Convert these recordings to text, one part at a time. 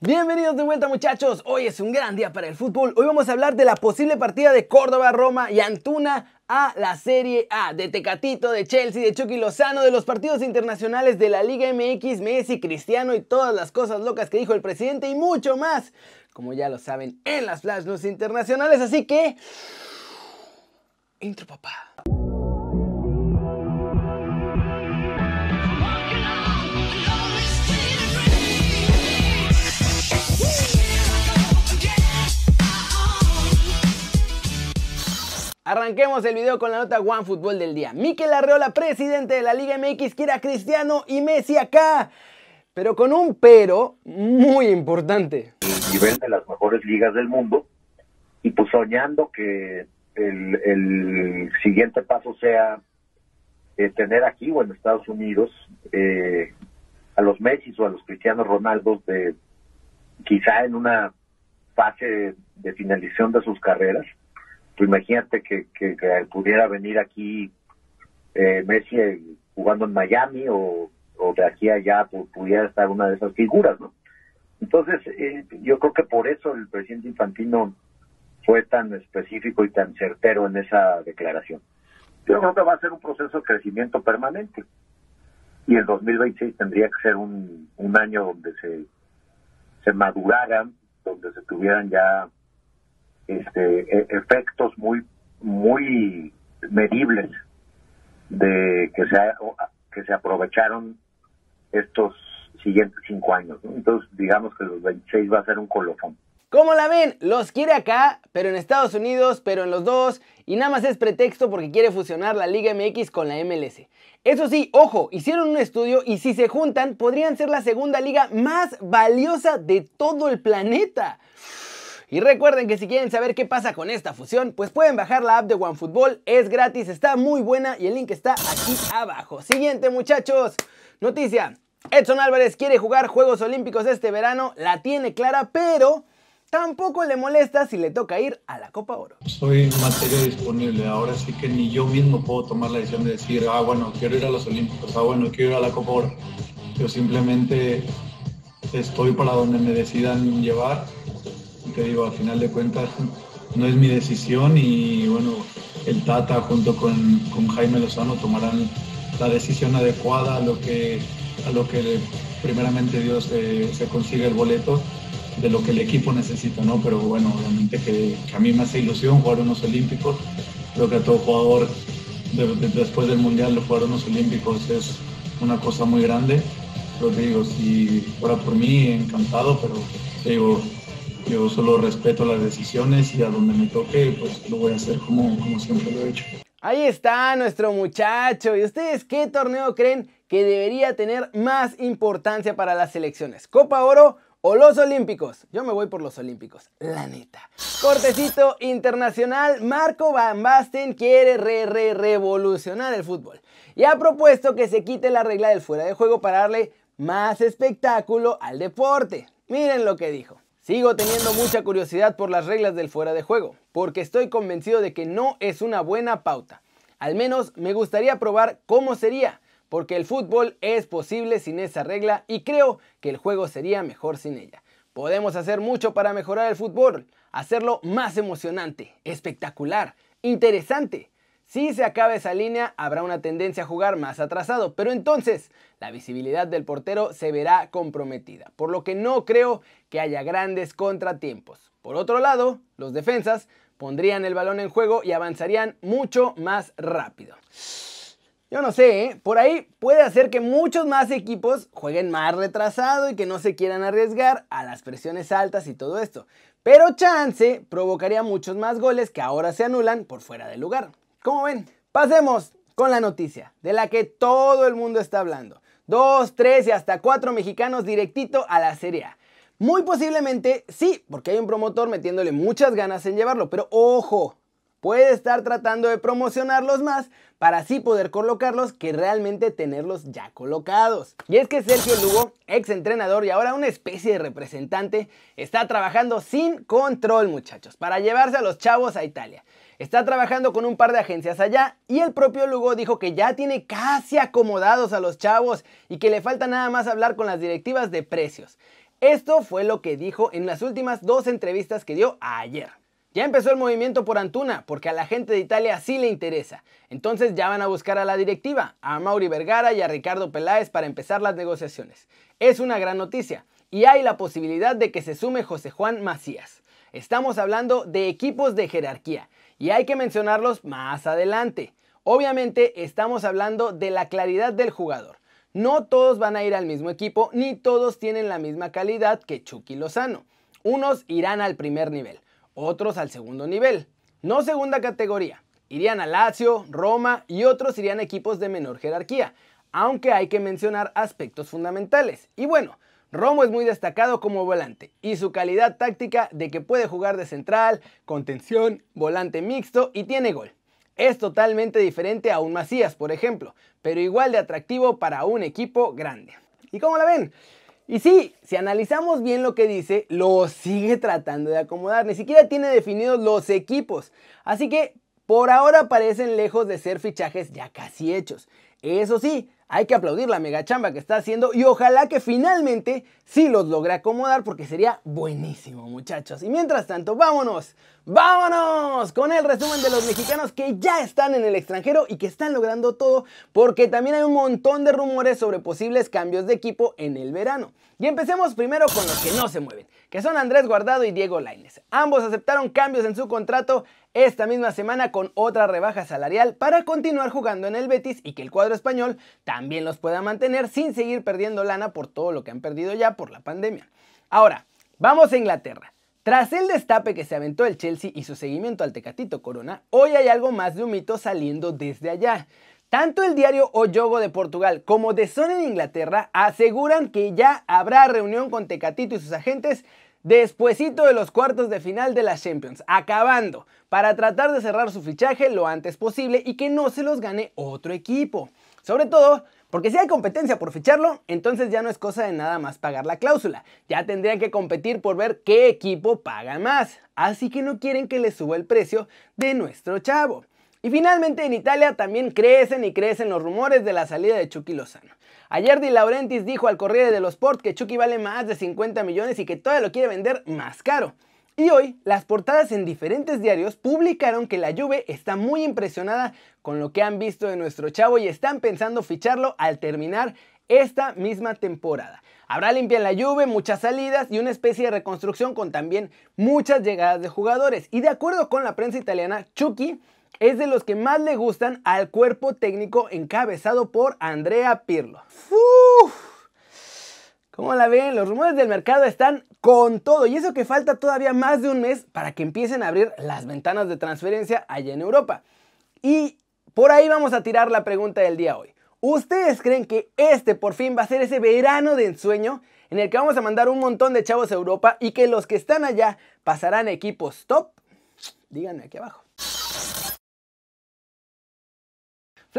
Bienvenidos de vuelta muchachos, hoy es un gran día para el fútbol. Hoy vamos a hablar de la posible partida de Córdoba, Roma y Antuna a la Serie A, de Tecatito, de Chelsea, de Chucky Lozano, de los partidos internacionales de la Liga MX, Messi, Cristiano y todas las cosas locas que dijo el presidente y mucho más, como ya lo saben, en las Flash News internacionales. Así que... Intro papá. Arranquemos el video con la nota One Fútbol del día. Mikel Arreola, presidente de la Liga MX, quiere a Cristiano y Messi acá. Pero con un pero muy importante. El nivel de las mejores ligas del mundo y pues soñando que el, siguiente paso sea eh, tener aquí o en Estados Unidos eh, a los Messi o a los Cristianos Ronaldos de quizá en una fase de finalización de sus carreras pues imagínate que, que, pudiera venir aquí eh, Messi eh, jugando en Miami o, de aquí a allá pues, pudiera estar una de esas figuras, ¿no? Entonces, eh, yo creo que por eso el presidente Infantino fue tan específico y tan certero en esa declaración. Yo creo que va a ser un proceso de crecimiento permanente. Y el 2026 tendría que ser un, un año donde se, se maduraran, donde se tuvieran ya este, e, efectos muy, muy medibles de que se, que se aprovecharon estos siguientes cinco años. Entonces, digamos que los 26 va a ser un colofón. ¿Cómo la ven? Los quiere acá, pero en Estados Unidos, pero en los dos, y nada más es pretexto porque quiere fusionar la Liga MX con la MLS. Eso sí, ojo, hicieron un estudio y si se juntan, podrían ser la segunda liga más valiosa de todo el planeta. Y recuerden que si quieren saber qué pasa con esta fusión, pues pueden bajar la app de OneFootball, es gratis, está muy buena y el link está aquí abajo. Siguiente muchachos, noticia. Edson Álvarez quiere jugar Juegos Olímpicos este verano, la tiene clara, pero tampoco le molesta si le toca ir a la Copa Oro. Soy materia disponible, ahora sí que ni yo mismo puedo tomar la decisión de decir, ah, bueno, quiero ir a los Olímpicos, ah, bueno, quiero ir a la Copa Oro. Yo simplemente estoy para donde me decidan llevar digo, al final de cuentas no es mi decisión y bueno, el Tata junto con, Jaime Lozano tomarán la decisión adecuada a lo que, a lo que primeramente Dios eh, se consiga el boleto de lo que el equipo necesita, ¿no? Pero bueno, obviamente que, a mí me hace ilusión jugar unos olímpicos. Creo que a todo jugador después del Mundial jugar unos olímpicos es una cosa muy grande. Te digo, si fuera por mí, encantado, pero digo, yo solo respeto las decisiones y a donde me toque, pues lo voy a hacer como, como siempre lo he hecho. Ahí está nuestro muchacho. ¿Y ustedes qué torneo creen que debería tener más importancia para las selecciones? ¿Copa Oro o los Olímpicos? Yo me voy por los Olímpicos, la neta. Cortecito internacional, Marco Van Basten quiere re, re, revolucionar el fútbol. Y ha propuesto que se quite la regla del fuera de juego para darle más espectáculo al deporte. Miren lo que dijo. Sigo teniendo mucha curiosidad por las reglas del fuera de juego, porque estoy convencido de que no es una buena pauta. Al menos me gustaría probar cómo sería, porque el fútbol es posible sin esa regla y creo que el juego sería mejor sin ella. Podemos hacer mucho para mejorar el fútbol, hacerlo más emocionante, espectacular, interesante. Si se acaba esa línea, habrá una tendencia a jugar más atrasado, pero entonces la visibilidad del portero se verá comprometida, por lo que no creo que haya grandes contratiempos. Por otro lado, los defensas pondrían el balón en juego y avanzarían mucho más rápido. Yo no sé, ¿eh? por ahí puede hacer que muchos más equipos jueguen más retrasado y que no se quieran arriesgar a las presiones altas y todo esto. Pero chance provocaría muchos más goles que ahora se anulan por fuera de lugar. ¿Cómo ven? Pasemos con la noticia de la que todo el mundo está hablando. Dos, tres y hasta cuatro mexicanos directito a la Serie A. Muy posiblemente sí, porque hay un promotor metiéndole muchas ganas en llevarlo, pero ojo, puede estar tratando de promocionarlos más para así poder colocarlos que realmente tenerlos ya colocados. Y es que Sergio Lugo, ex entrenador y ahora una especie de representante, está trabajando sin control muchachos, para llevarse a los chavos a Italia. Está trabajando con un par de agencias allá y el propio Lugo dijo que ya tiene casi acomodados a los chavos y que le falta nada más hablar con las directivas de precios. Esto fue lo que dijo en las últimas dos entrevistas que dio ayer. Ya empezó el movimiento por Antuna, porque a la gente de Italia sí le interesa. Entonces ya van a buscar a la directiva, a Mauri Vergara y a Ricardo Peláez para empezar las negociaciones. Es una gran noticia y hay la posibilidad de que se sume José Juan Macías. Estamos hablando de equipos de jerarquía y hay que mencionarlos más adelante. Obviamente estamos hablando de la claridad del jugador. No todos van a ir al mismo equipo ni todos tienen la misma calidad que Chucky Lozano. Unos irán al primer nivel otros al segundo nivel, no segunda categoría. Irían a Lazio, Roma y otros irían a equipos de menor jerarquía, aunque hay que mencionar aspectos fundamentales. Y bueno, Romo es muy destacado como volante y su calidad táctica de que puede jugar de central, contención, volante mixto y tiene gol. Es totalmente diferente a un Macías, por ejemplo, pero igual de atractivo para un equipo grande. ¿Y cómo la ven? Y sí, si analizamos bien lo que dice, lo sigue tratando de acomodar. Ni siquiera tiene definidos los equipos. Así que por ahora parecen lejos de ser fichajes ya casi hechos. Eso sí, hay que aplaudir la mega chamba que está haciendo y ojalá que finalmente sí los logre acomodar porque sería buenísimo muchachos. Y mientras tanto, vámonos, vámonos con el resumen de los mexicanos que ya están en el extranjero y que están logrando todo porque también hay un montón de rumores sobre posibles cambios de equipo en el verano. Y empecemos primero con los que no se mueven, que son Andrés Guardado y Diego Laines. Ambos aceptaron cambios en su contrato esta misma semana con otra rebaja salarial para continuar jugando en el Betis y que el cuadro español también los pueda mantener sin seguir perdiendo lana por todo lo que han perdido ya por la pandemia. Ahora, vamos a Inglaterra. Tras el destape que se aventó el Chelsea y su seguimiento al Tecatito Corona, hoy hay algo más de un mito saliendo desde allá. Tanto el diario O Yogo de Portugal como The Sun en Inglaterra aseguran que ya habrá reunión con Tecatito y sus agentes despuesito de los cuartos de final de la Champions, acabando, para tratar de cerrar su fichaje lo antes posible y que no se los gane otro equipo. Sobre todo porque si hay competencia por ficharlo, entonces ya no es cosa de nada más pagar la cláusula. Ya tendrían que competir por ver qué equipo paga más. Así que no quieren que les suba el precio de nuestro chavo. Y finalmente en Italia también crecen y crecen los rumores de la salida de Chucky Lozano. Ayer Di Laurentiis dijo al Corriere dello Sport que Chucky vale más de 50 millones y que todavía lo quiere vender más caro. Y hoy, las portadas en diferentes diarios publicaron que la Juve está muy impresionada con lo que han visto de nuestro chavo y están pensando ficharlo al terminar esta misma temporada. Habrá limpia en la Juve, muchas salidas y una especie de reconstrucción con también muchas llegadas de jugadores. Y de acuerdo con la prensa italiana, Chucky es de los que más le gustan al cuerpo técnico encabezado por Andrea Pirlo. Uf. ¿Cómo la ven? Los rumores del mercado están con todo y eso que falta todavía más de un mes para que empiecen a abrir las ventanas de transferencia allá en Europa. Y por ahí vamos a tirar la pregunta del día hoy. ¿Ustedes creen que este por fin va a ser ese verano de ensueño en el que vamos a mandar un montón de chavos a Europa y que los que están allá pasarán equipos top? Díganme aquí abajo.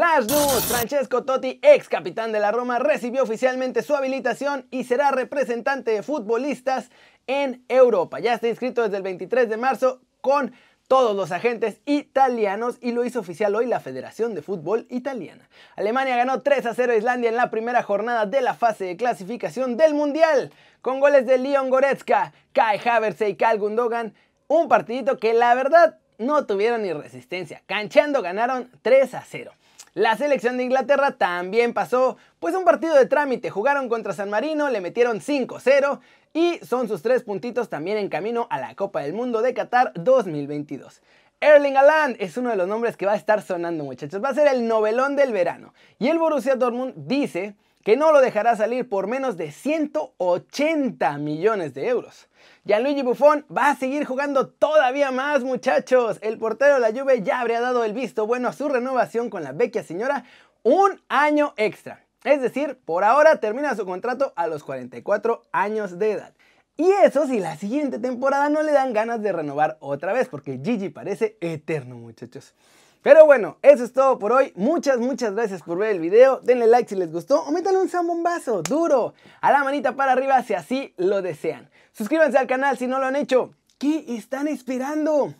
Flash News, Francesco Totti, ex capitán de la Roma, recibió oficialmente su habilitación y será representante de futbolistas en Europa. Ya está inscrito desde el 23 de marzo con todos los agentes italianos y lo hizo oficial hoy la Federación de Fútbol Italiana. Alemania ganó 3 a 0 a Islandia en la primera jornada de la fase de clasificación del Mundial, con goles de Leon Goretzka, Kai Havertz y Karl Gundogan. Un partidito que la verdad no tuvieron ni resistencia. Canchando ganaron 3 a 0. La selección de Inglaterra también pasó pues un partido de trámite. Jugaron contra San Marino, le metieron 5-0 y son sus tres puntitos también en camino a la Copa del Mundo de Qatar 2022. Erling Haaland es uno de los nombres que va a estar sonando muchachos. Va a ser el novelón del verano. Y el Borussia Dortmund dice que no lo dejará salir por menos de 180 millones de euros. Gianluigi Buffon va a seguir jugando todavía más, muchachos. El portero de la Juve ya habría dado el visto bueno a su renovación con la vecchia señora un año extra. Es decir, por ahora termina su contrato a los 44 años de edad. Y eso si la siguiente temporada no le dan ganas de renovar otra vez, porque Gigi parece eterno, muchachos. Pero bueno, eso es todo por hoy. Muchas, muchas gracias por ver el video. Denle like si les gustó o métanle un zambombazo duro a la manita para arriba si así lo desean. Suscríbanse al canal si no lo han hecho. ¿Qué están esperando?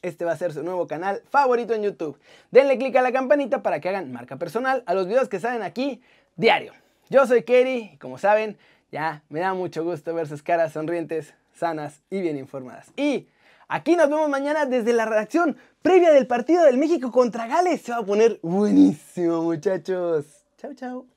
Este va a ser su nuevo canal favorito en YouTube. Denle click a la campanita para que hagan marca personal a los videos que salen aquí diario. Yo soy Kerry y como saben, Ya, me da mucho gusto ver sus caras sonrientes, sanas y bien informadas. Y aquí nos vemos mañana desde la redacción previa del partido del México contra Gales. Se va a poner buenísimo, muchachos. Chao, chao.